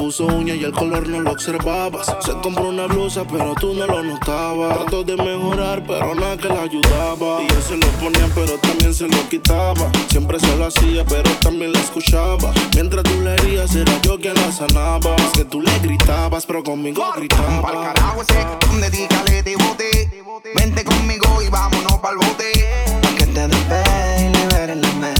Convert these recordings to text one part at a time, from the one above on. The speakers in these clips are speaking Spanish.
Puso uña y el color no lo observabas. Se compró una blusa, pero tú no lo notabas. Trató de mejorar, pero nada que la ayudaba. Y él se lo ponía, pero también se lo quitaba. Siempre se lo hacía, pero también la escuchaba. Mientras tú le herías, era yo quien la sanaba. Es que tú le gritabas, pero conmigo Pa'l gritaba. carajo ese, dedícale de bote. Vente conmigo y vámonos pa'l bote. Pa' que te despegue y liberes la mente.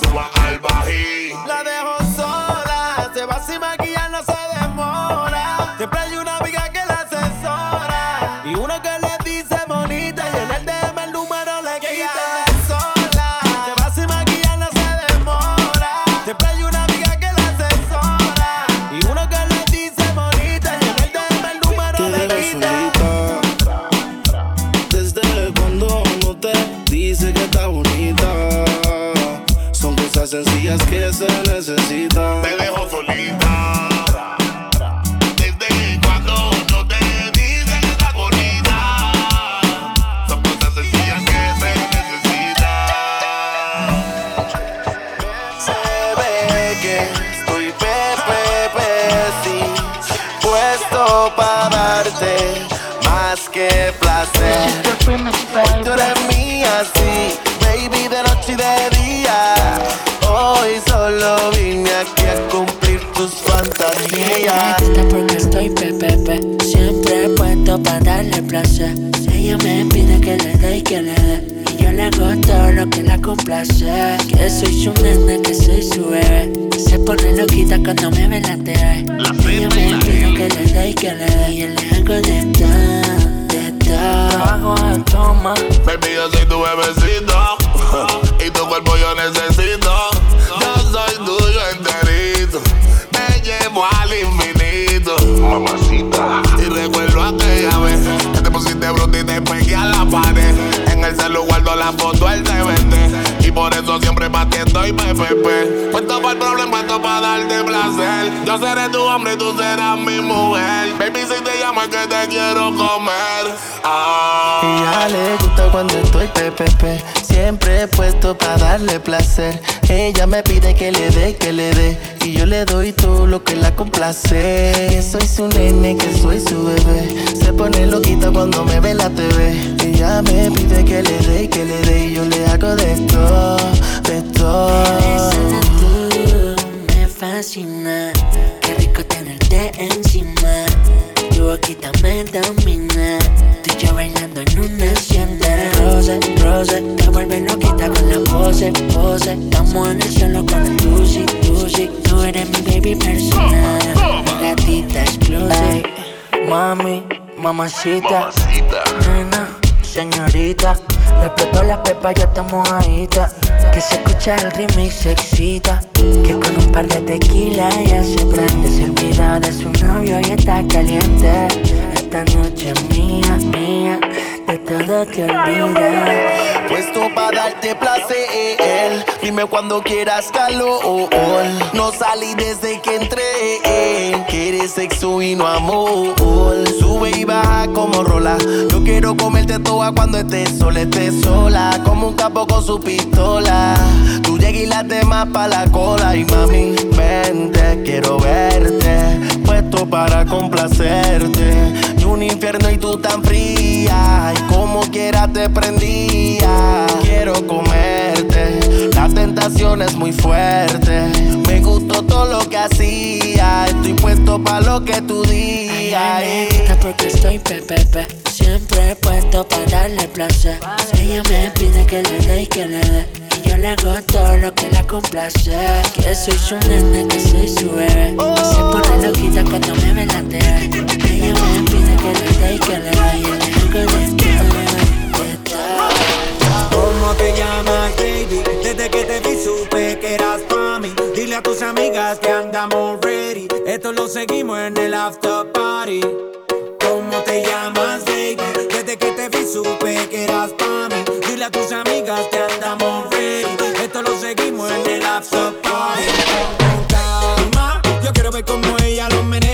Necesario que le darle placer. Ella me pide que le dé y que le dé. Y yo le hago todo lo que la complace. Que soy su nena, que soy su bebé. Se pone loquita cuando me ve la TV Ella me pide que le dé y que le dé. Y yo le hago de todo, de todo. Hago de toma Baby, yo soy tu bebecito. y tu cuerpo yo necesito. Yo soy tuyo enterito. Me llevo al infinito. Mamacita. Y recuerdo aquella vez que te pusiste bruta y te pegué a la pared. En el celu guardo la foto, te vende. Y por eso siempre batiendo y PPP. Puesto para el problema, puesto para darte placer. Yo seré tu hombre y tú serás mi mujer. Baby, si te llamo es que te quiero comer. Ah. Ella le gusta cuando estoy pepepe Siempre puesto para darle placer. Ella me pide que le dé, que le dé. Y yo le doy todo lo que la complace. Que soy su nene, que soy su bebé. Se pone loquita cuando me ve la TV Ella me pide que le dé, que le dé. Y yo le hago de todo, de Esa todo tú me fascina. Qué rico tenerte encima. Tu boquita me domina bailando en una hacienda Rose, rose Te vuelve loquita con la pose, pose. Estamos en el cielo con el tusi, tusi Tú eres mi baby personal. Gatita exclusive Mami, mamacita. Nena, señorita. Le explotó la pepa, ya estamos ahí Que se escucha el ritmo se excita. Que con un par de tequila ya se prende. Se olvida de su novio y está caliente. Esta noche mía, mía, de todo te olvidas. Puesto para darte placer. Dime cuando quieras calor. No salí desde que entré. Quieres sexo y no amor. Sube y baja como rola. Yo quiero comerte toda cuando estés sola, estés sola. Como un capo con su pistola. Tú llegas y la temas pa' la cola. Y mami, vente, quiero verte. Puesto para complacerte. Un infierno y tú tan fría. Y como quiera te prendía. Quiero comerte. La tentación es muy fuerte. Me gustó todo lo que hacía. Estoy puesto para lo que tú digas. porque estoy pepepe. Siempre puesto para darle placer. Ella me pide que le dé y que le dé. Y yo le hago todo lo que la complace. Que soy su nene, que soy su bebé. Se pone loquita cuando me ve la Ella me ¿Cómo te llamas, baby? Desde que te vi supe que eras pa' mí. Dile a tus amigas que andamos ready. Esto lo seguimos en el after party. ¿Cómo te llamas, baby? Desde que te vi supe que eras pa' mí. Dile a tus amigas que andamos ready. Esto lo seguimos en el after party. Calma, yo quiero ver cómo ella lo menea.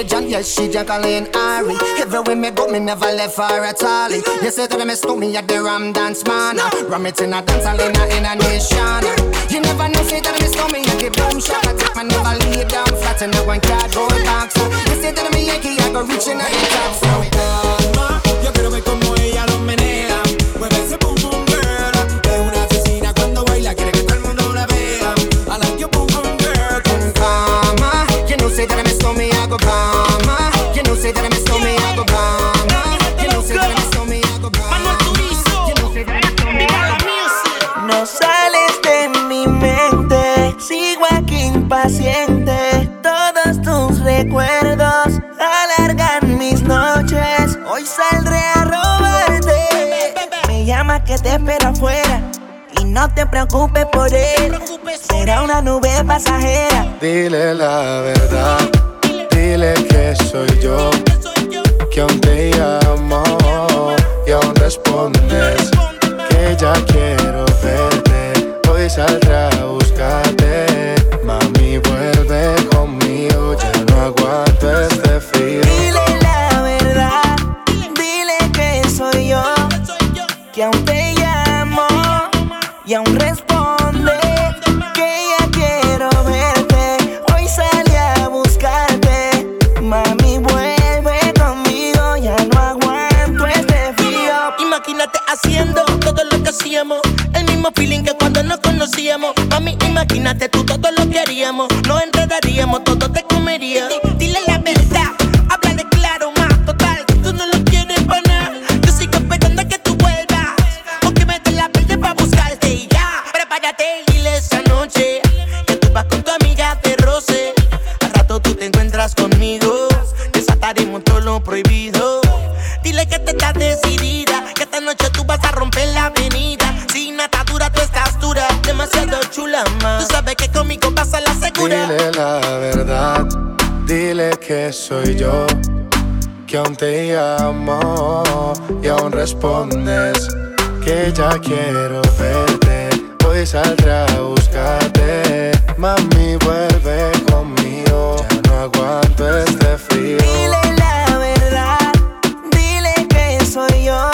Intelligent, yes, she Jacqueline Ari. Everywhere me go, me never left her at all. You say that me stole me at the Ram Dance Man. Ram it in a dance hall in a, in a nation. You never know, say that me stole me at the boom shop. I take my never lay down flat in a one cardboard box. You say that me Yankee, I go reaching at the top. So que te espero afuera. Y no te preocupes por él. Será una nube pasajera. Dile la verdad, dile que soy yo, que aún te llamo y aún respondes que ya quiero verte. Hoy saldré a buscarte, mami vuelve conmigo, ya no aguanto este frío. Dile la verdad, dile que soy yo, que aún Tú sabes que conmigo pasa la segura. Dile la verdad, dile que soy yo. Que aún te amo y aún respondes que ya quiero verte. Hoy saldré a buscarte, mami, vuelve conmigo. Ya no aguanto este frío. Dile la verdad, dile que soy yo,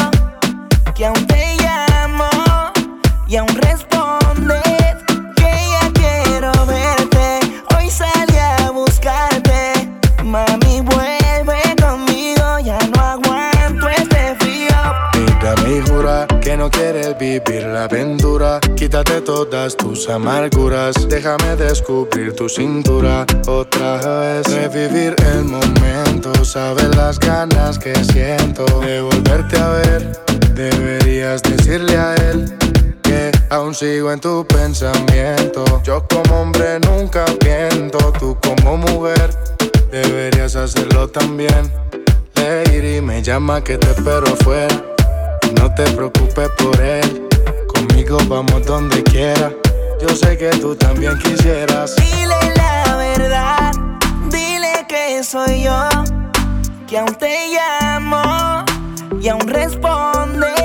que aún te llamo y aún respondo. Llame y jura que no quieres vivir la aventura. Quítate todas tus amarguras. Déjame descubrir tu cintura otra vez. Revivir el momento. Sabes las ganas que siento de volverte a ver. Deberías decirle a él que aún sigo en tu pensamiento. Yo como hombre nunca miento. Tú como mujer deberías hacerlo también. Lady me llama que te espero fuera. No te preocupes por él, conmigo vamos donde quiera. Yo sé que tú también quisieras. Dile la verdad, dile que soy yo, que aún te llamo y aún responde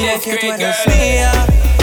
century, keep it Dile que tú discreet, eres girl. mía, Mad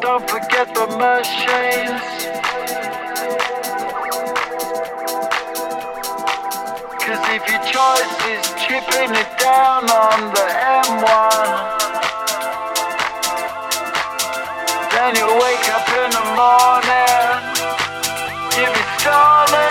don't forget the machines. Cause if your choice is chipping it down on the M1, then you'll wake up in the morning, if be starting.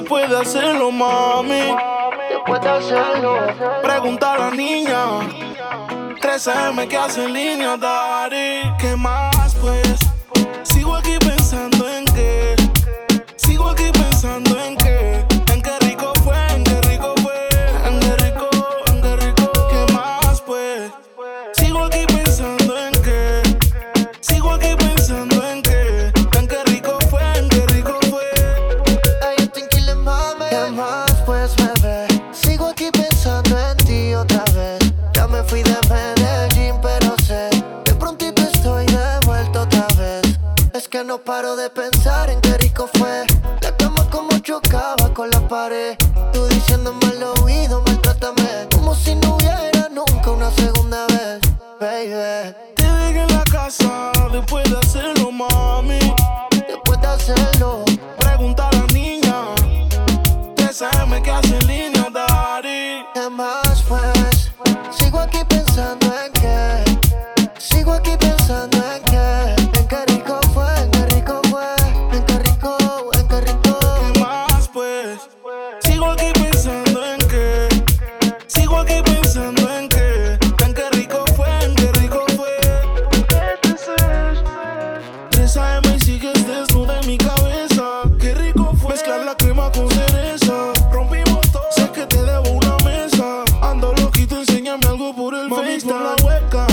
te puede hacerlo, mami. Te puede hacerlo. Pregunta a la niña. 3M que hace en línea, Dari. ¿Qué más pues? por el Mami, FaceTime. la hueca,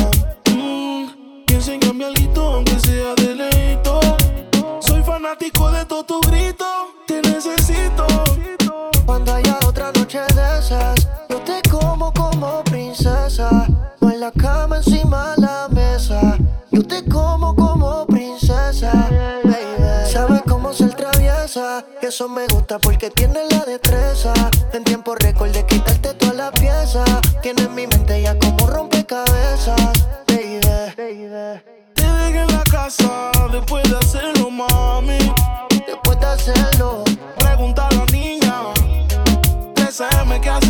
Mm, piensa en algo aunque sea de leito. Soy fanático de todo tu grito. Te necesito. Cuando haya otra noche de esas, yo te como como princesa. No en la cama, encima la mesa. Yo te como como princesa. Baby, sabes cómo ser traviesa. Eso me gusta porque tienes la destreza. En tiempo récord de quitarte toda la pieza. Tienes mi cabeza, baby. Dime que en la casa después de hacerlo, mami. Después de hacerlo, pregunta a la niña. 13M que hace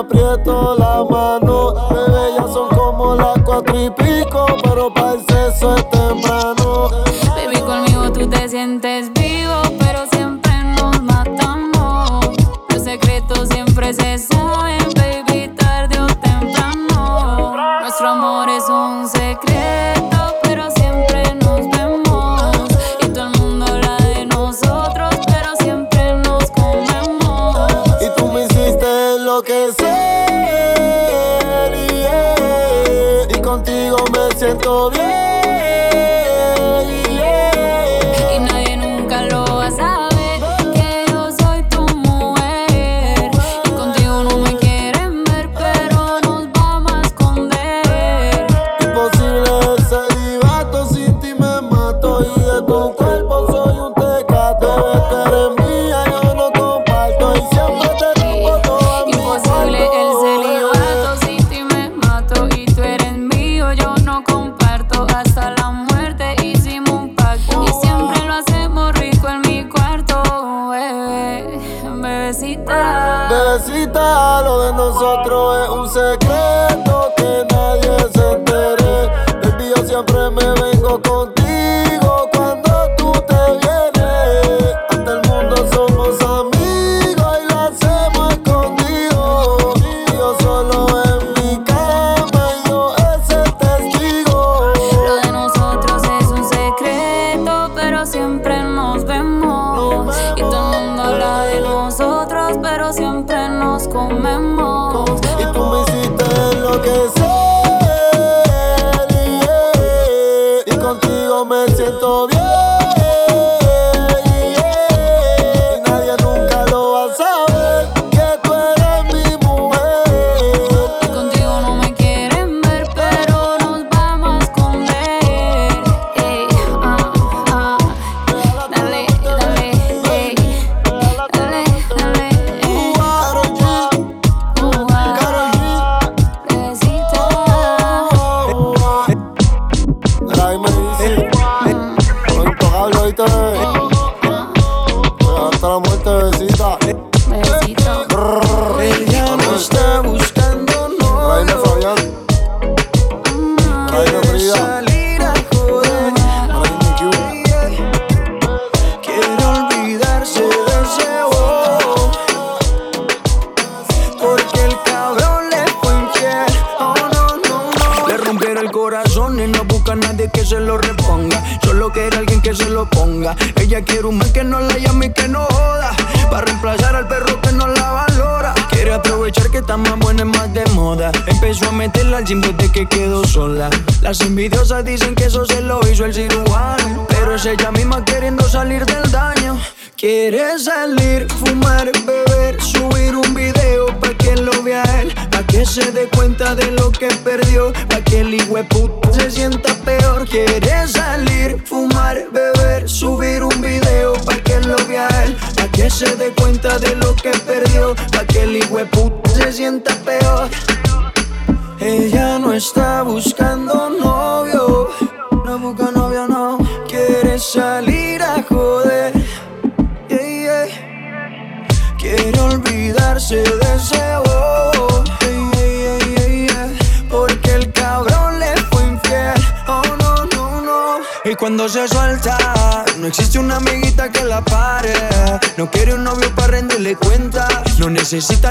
aprieto la mano. Bebé, ya son como las cuatro y pico, pero para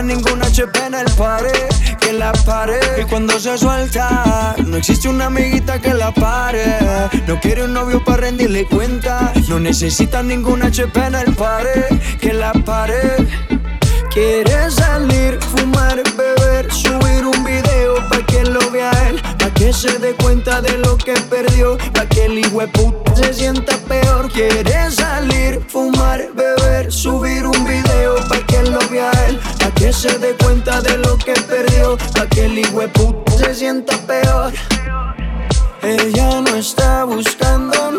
ningún HP en el pare que la pare. Y cuando se suelta, no existe una amiguita que la pare. No quiere un novio para rendirle cuenta. No necesita ningún HP en el pare que la pare. Quiere salir, fumar, beber, subir un video pa' que lo vea él, pa' que se dé cuenta de lo que perdió, pa' que el puta se sienta peor. Quiere salir, fumar, beber, se dé cuenta de lo que perdió, pa' que el puta se sienta peor. Ella no está buscando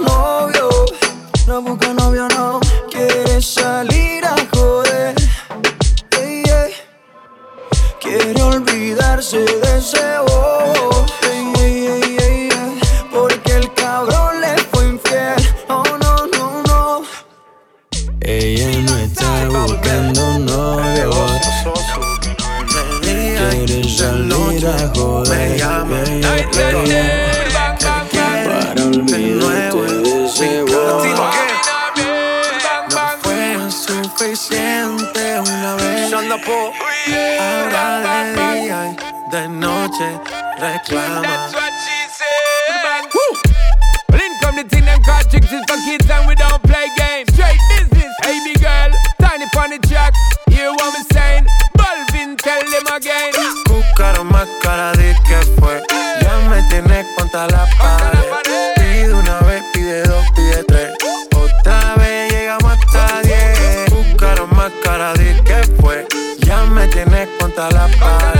Para olvidarte. Ahora de día y de noche reclama. Tricks is for kids and we don't play games. Straight business, hey girl, tiny funny track. Buscaron más cara de que fue. Ya me tienes contra la pared. Pide una vez, pide dos, pide tres. Otra vez llegamos hasta diez. Buscaron más cara de que fue. Ya me tienes contra la pared.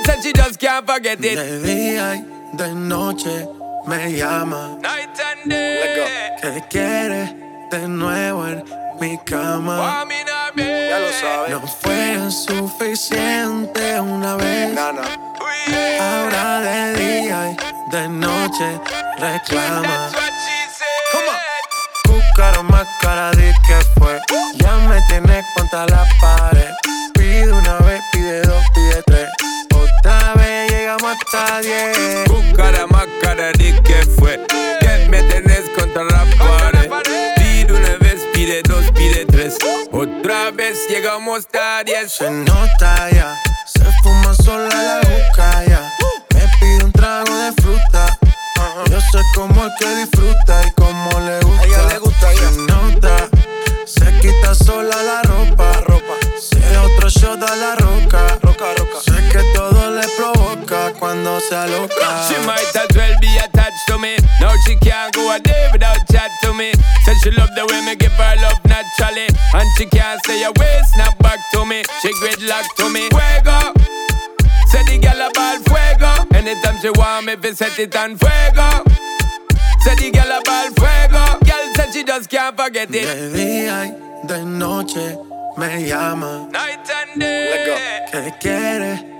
Girl said she just can't forget it. De día y de noche me llama. Night and day. Que quiere de nuevo en mi cama. Ya lo sabes. No fue suficiente una vez. Ahora de día y de noche reclama. Buscaron más cara de que fue. Ya me tienes contra la pared. Pide una hasta diez. Buscara más cara de que fue. Que me tenés contra la pared. Pide una vez, pide dos, pide tres. Otra vez llegamos a diez. Se nota ya, se fuma sola la boca ya. Me pide un trago de fruta. Yo sé cómo es que disfruta se aloca. She might as well be attached to me. Now she can't go a day without chat to me. Said she love the way me give her love naturally. And she can't say a way, snap back to me. She gridlock to me. Fuego. Say the girl a ball fuego. Anytime she want me, fi set it on fuego. Say the girl a ball fuego. Girl said she just can't forget it. De día y de noche me llama. Night and day. Que quiere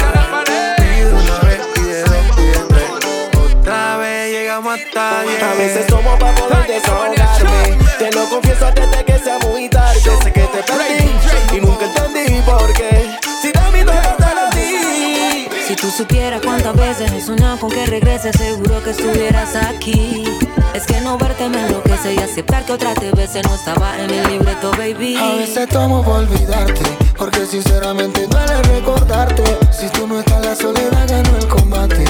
Llegamos hasta diez. A veces tomo para poder desahogarme. Te lo confieso antes de que sea muy tarde. Sé que te perdí y nunca entendí por qué. Si de mí no estar así. Si tú supieras cuántas veces he soñado con que regreses, seguro que estuvieras aquí. Es que no verte me enloquece y aceptar que otra te veces no estaba en el libreto, baby. A veces tomo por olvidarte, porque sinceramente duele recordarte. Si tú no estás, la soledad ganó el combate.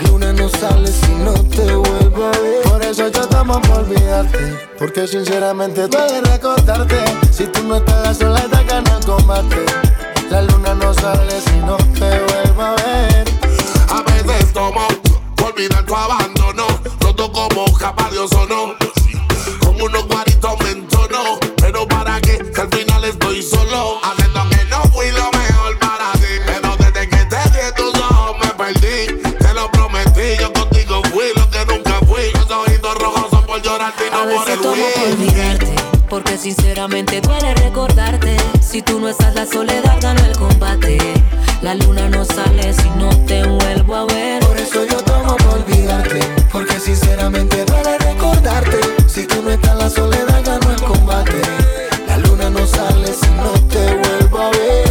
La luna no sale si no te vuelvo a ver. Por eso yo tomo por olvidarte, porque sinceramente duele recordarte. Si tú no estás, la soledad ganó el combate. La luna no sale si no te vuelvo a ver. A veces tomo por olvidar tu abandono. Roto como caballo sonó. Con unos guaritos me entono. Pero para que al olvidarte, porque sinceramente duele recordarte. Si tú no estás, la soledad ganó el combate. La luna no sale si no te vuelvo a ver. Por eso yo tomo por olvidarte, porque sinceramente duele recordarte. Si tú no estás, la soledad ganó el combate. La luna no sale si no te vuelvo a ver.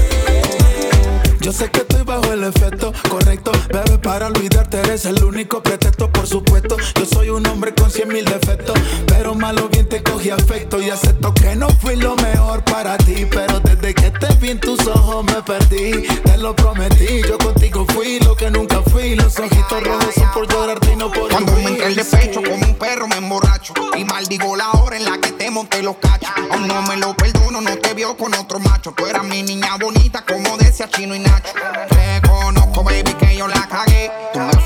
Yo sé que estoy bajo el efecto correcto, bebé, para olvidarte eres el único pretexto, por supuesto. Yo soy un hombre con cien mil defectos, malo bien te cogí afecto. Y acepto que no fui lo mejor para ti, pero desde que te vi en tus ojos me perdí, te lo prometí. Yo contigo fui lo que nunca fui, los ojitos rojos son por llorarte y no por Cuando me entra el despecho como un perro me emborracho. Y maldigo la hora en la que te monté los cachos. Aún no me lo perdono, no te vio con otro macho. Tú eras mi niña bonita como decía Chino y Nacho. Reconozco baby que yo la cagué. Tú me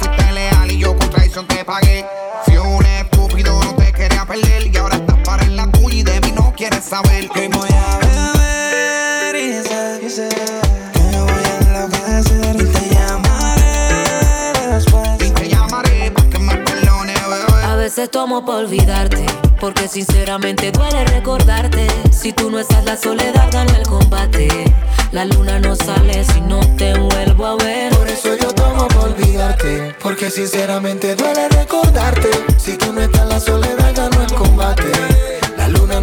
quieres saber Que voy a beber y sé que voy a enloquecer y te llamaré después. Y te llamaré para que me perdone bebé A veces tomo por olvidarte, porque sinceramente duele recordarte. Si tú no estás, la soledad ganó el combate. La luna no sale si no te vuelvo a ver. Por eso yo tomo por olvidarte, porque sinceramente duele recordarte. Si tú no estás, la soledad ganó el combate.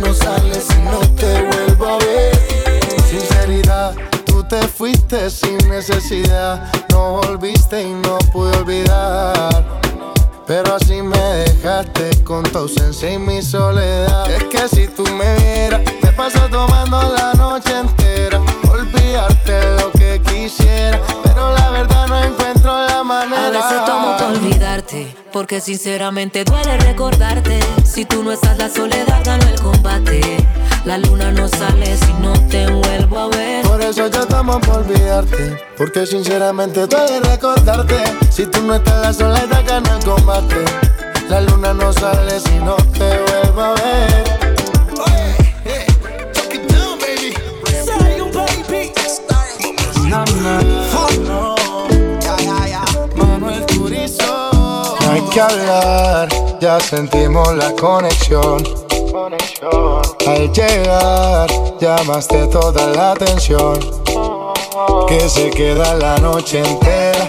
No sale si no te vuelvo a ver. Sinceridad, tú te fuiste sin necesidad. No volviste y no pude olvidar. Pero así me dejaste con tu ausencia y mi soledad. Es que si tú me vieras, te paso tomando la noche entera. Olvidarte lo que quisiera, pero la verdad no encuentro la manera. A veces tomo por olvidarte, porque sinceramente duele recordarte. Si tú no estás, la soledad ganó el combate. La luna no sale si no te vuelvo a ver. Por eso yo tomo por olvidarte, porque sinceramente duele recordarte. Si tú no estás, la soledad gana el combate. La luna no sale si no te vuelvo a ver. No hay que hablar, ya sentimos la conexión. Al llegar, llamaste toda la atención. Que se queda la noche entera.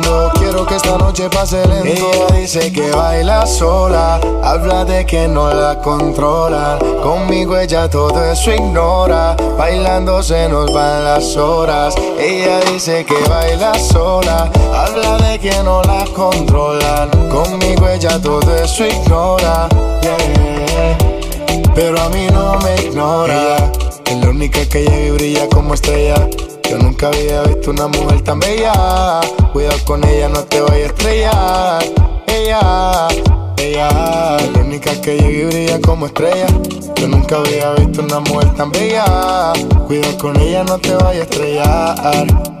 Quiero que esta noche pase lento. Ella dice que baila sola. Habla de que no la controla. Conmigo ella todo eso ignora. Bailando se nos van las horas. Ella dice que baila sola. Habla de que no la controlan. Conmigo ella todo eso ignora. Yeah. Pero a mí no me ignora. Ella es la única que llega y brilla como estrella. Yo nunca había visto una mujer tan bella. Cuidado con ella, no te vayas a estrellar. Ella, ella, la única que llega y brilla como estrella. Yo nunca había visto una mujer tan bella. Cuidado con ella, no te vayas a estrellar.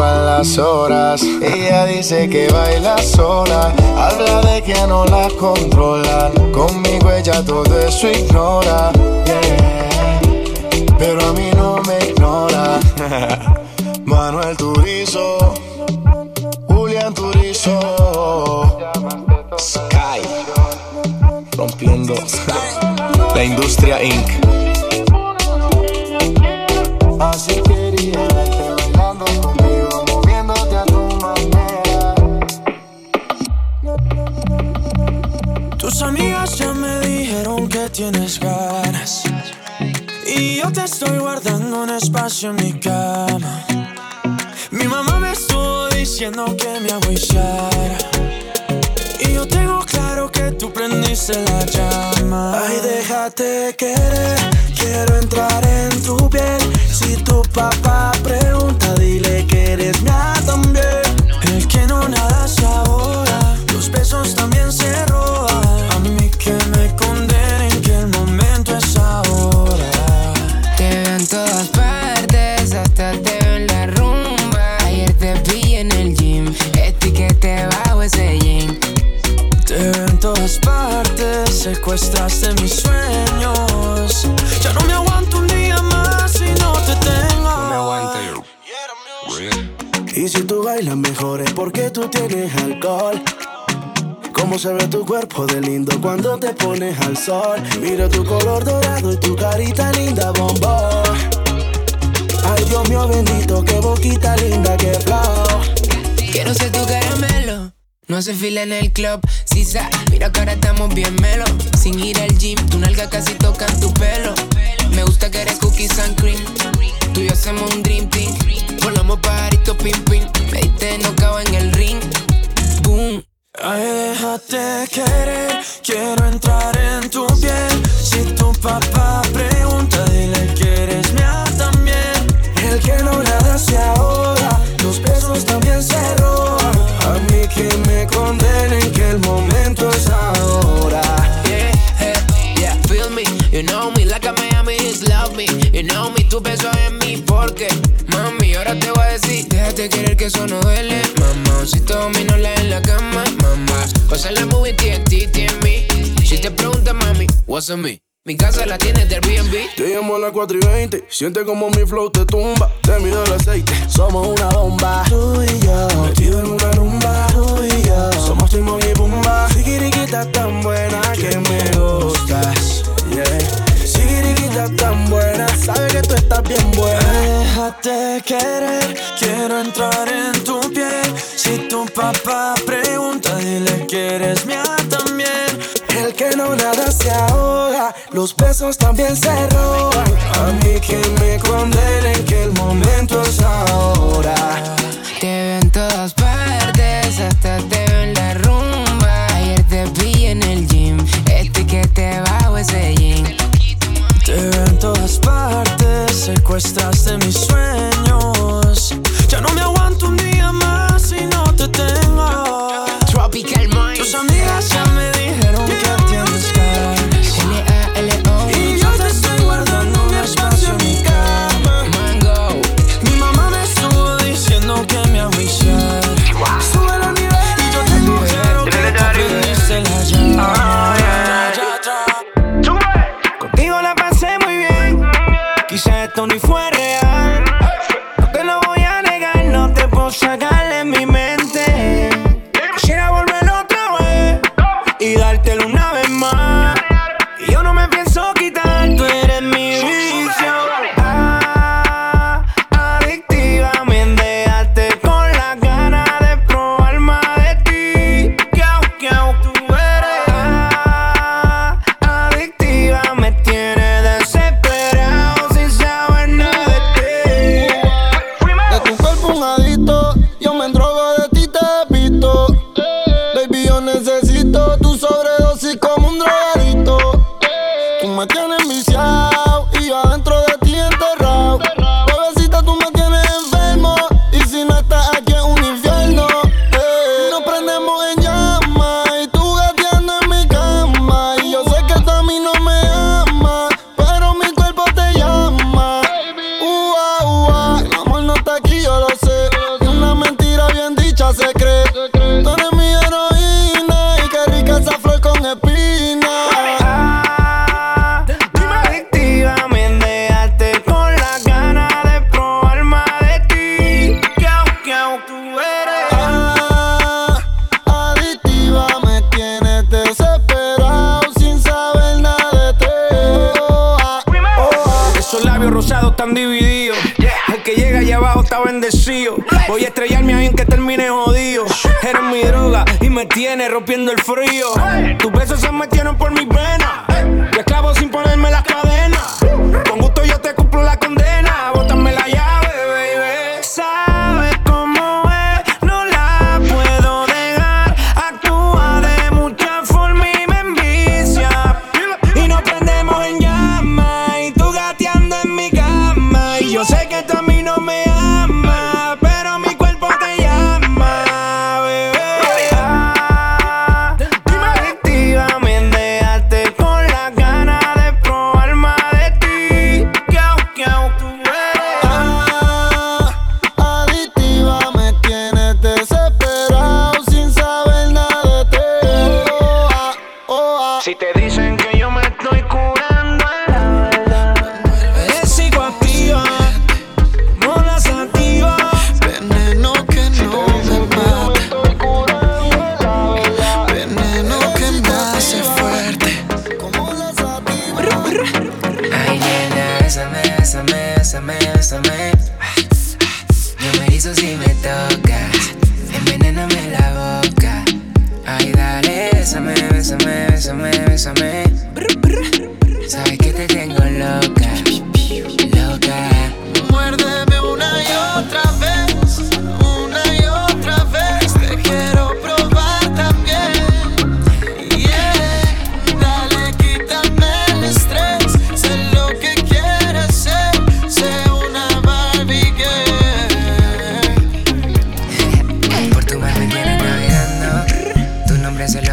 las horas. Ella dice que baila sola. Habla de que no la controlan. Conmigo ella todo eso ignora. Yeah. Pero a mí no me ignora. Manuel Turizo. Julián Turizo. Sky. Rompiendo la industria Inc. Así quería Tus amigas ya me dijeron que tienes ganas. Y yo te estoy guardando un espacio en mi cama. Mi mamá me estuvo diciendo que me agüillara. Y yo tengo claro que tú prendiste la llama. Ay, déjate querer, quiero entrar en tu piel. Si tu papá pregunta, dile que eres mía también. Secuestraste mis sueños. Ya no me aguanto un día más si no te tengo. No me aguanto Y si tú bailas mejor es porque tú tienes alcohol. Cómo se ve tu cuerpo de lindo cuando te pones al sol. Mira tu color dorado y tu carita linda, bombón. Ay, Dios mío bendito, qué boquita linda, qué flow. Quiero ser tu caramelo. No hace fila en el club, Mira que ahora estamos bien melo. Sin ir al gym, tu nalga casi toca tu pelo. Me gusta que eres cookies and cream. Tú y yo hacemos un dream team. Volamos pajarito pim pim. Me diste no en el ring. Boom. Ay, déjate querer, quiero entrar en tu piel. Si tu papá pregunta, dile que eres mía también. El que no nada se ahoga, los besos también se roban. Mí que me condenen que el momento es ahora. Yeah, hey, yeah, feel me. You know me like a Miami is love me. You know me, tu beso en mí porque, mami, ahora te voy a decir, déjate querer que eso no duele, mamá. Si todo la en la cama, mamá. Pasa la movie TNT, TNB. Si te preguntas, mami, what's on me? Mi casa la tienes del Airbnb. Te llamo a las 4 y 20. Siente como mi flow te tumba. Te mido el aceite. Somos una bomba. Tú y yo. Metido en una rumba. Tú y yo. Somos Timón y Pumba. Sigiriquita tan buena que me gustas. Yeah. Sigiriquita tan buena. Sabe que tú estás bien buena. Déjate querer, quiero entrar en tu piel. Si tu papá pregunta, dile que eres mía también. El que no nada se ahoga, los besos también se roban. A mí que me condenen que el momento es ahora. Te ven todas partes, hasta te ven la rumba. Ayer te vi en el gym, este que te bajo ese jean. Te ven todas partes, secuestraste mis bendecido. Voy a estrellarme ahí en que termine jodido. Eres mi droga y me tiene rompiendo el frío. Tus besos se metieron por mis venas. Yo esclavo sin ponerme la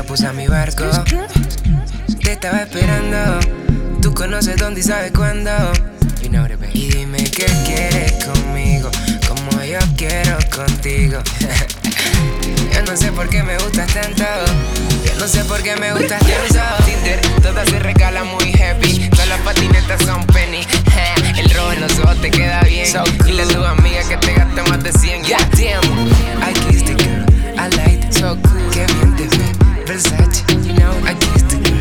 puse a mi barco. Te estaba esperando. Tú conoces dónde y sabes cuándo. Y dime qué quieres conmigo, como yo quiero contigo. yo no sé por qué me gustas tanto. Yo no sé por qué me gustas tanto. Tinder, todas se regalan muy heavy. Todas las patinetas son penny. El rojo en los ojos te queda bien. So Dile a tu amiga que te gaste más de 100. God damn. I kissed the girl. I. So cool. Qué bien te. represent. You know, I the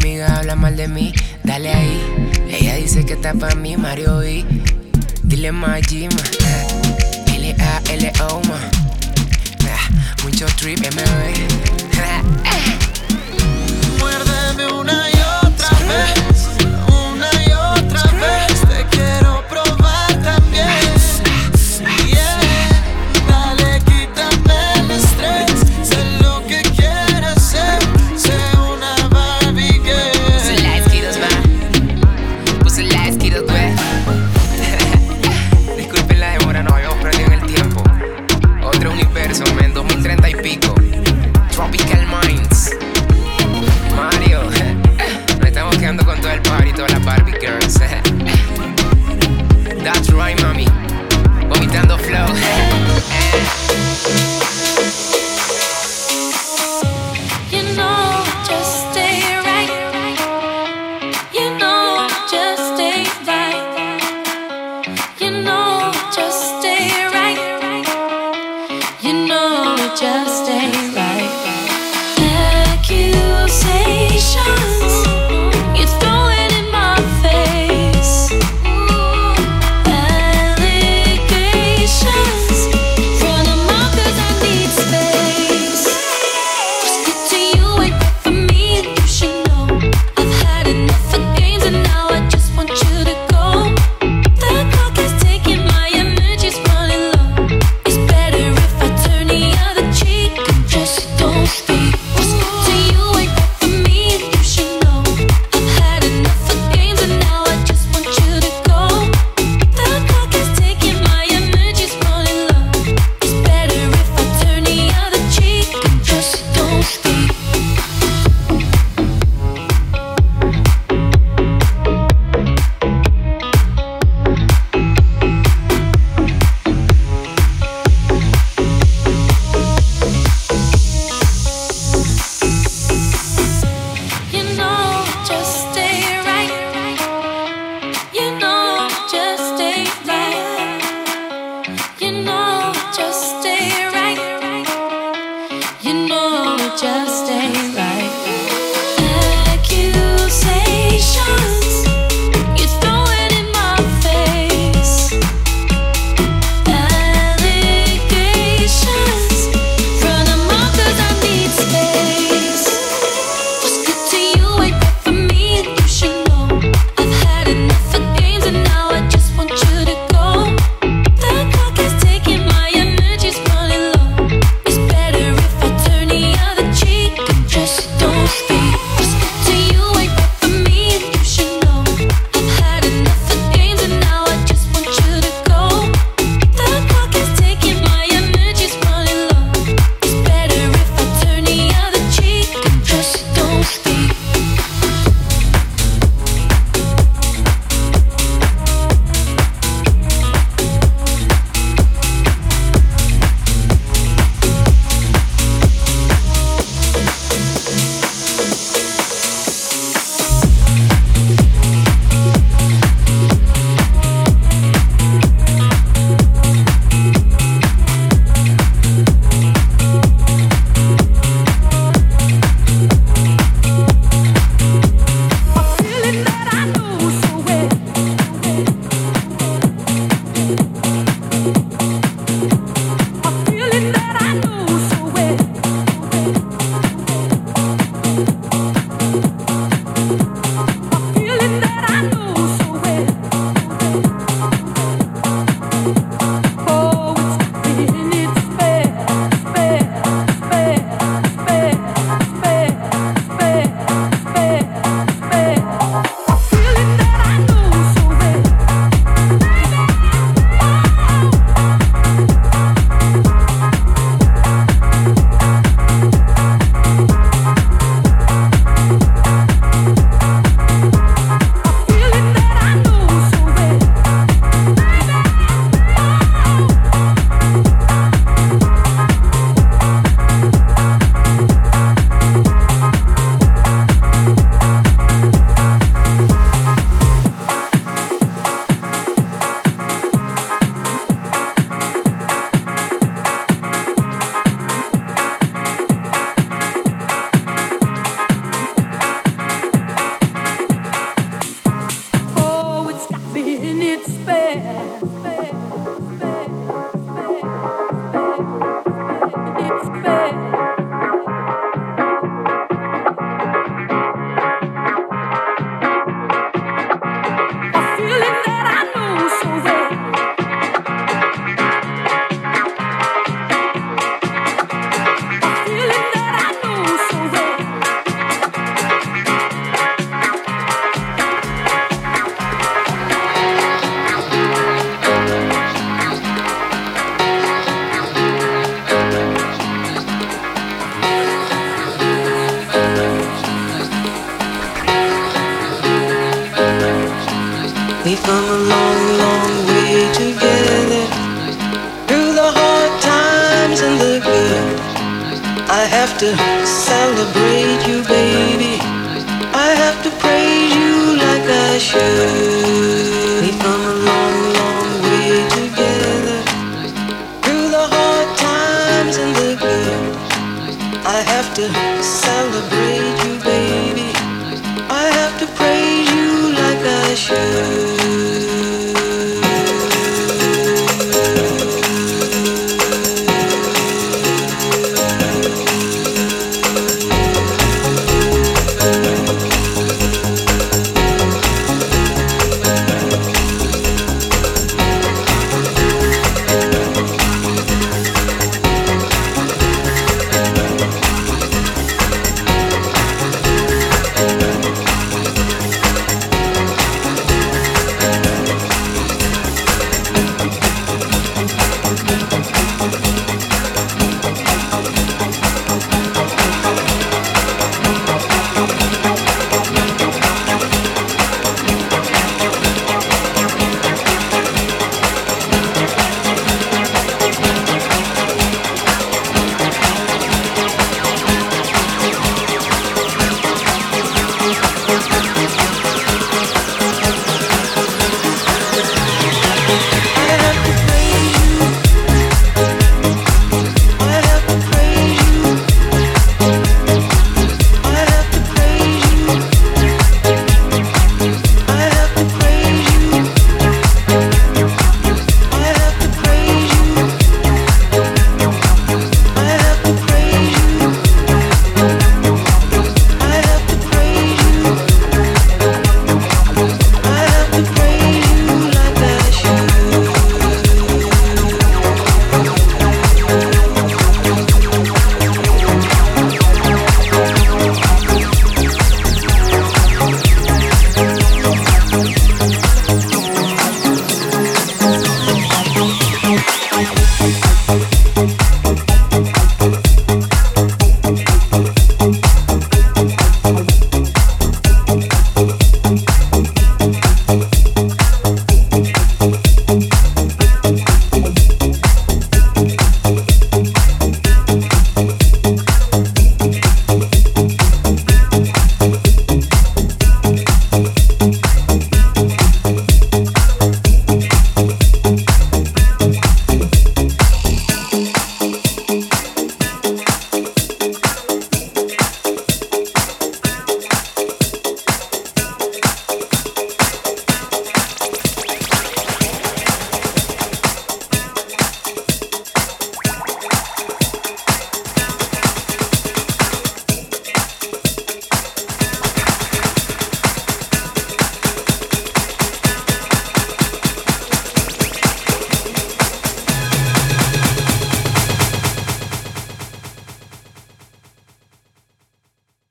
la rumba. de mí, dale ahí. Ella dice que está pa' mí, Mario y Dile Majima, L-A-L-O, ma. Ah, Mucho trip, MB. Muérdeme una y otra vez,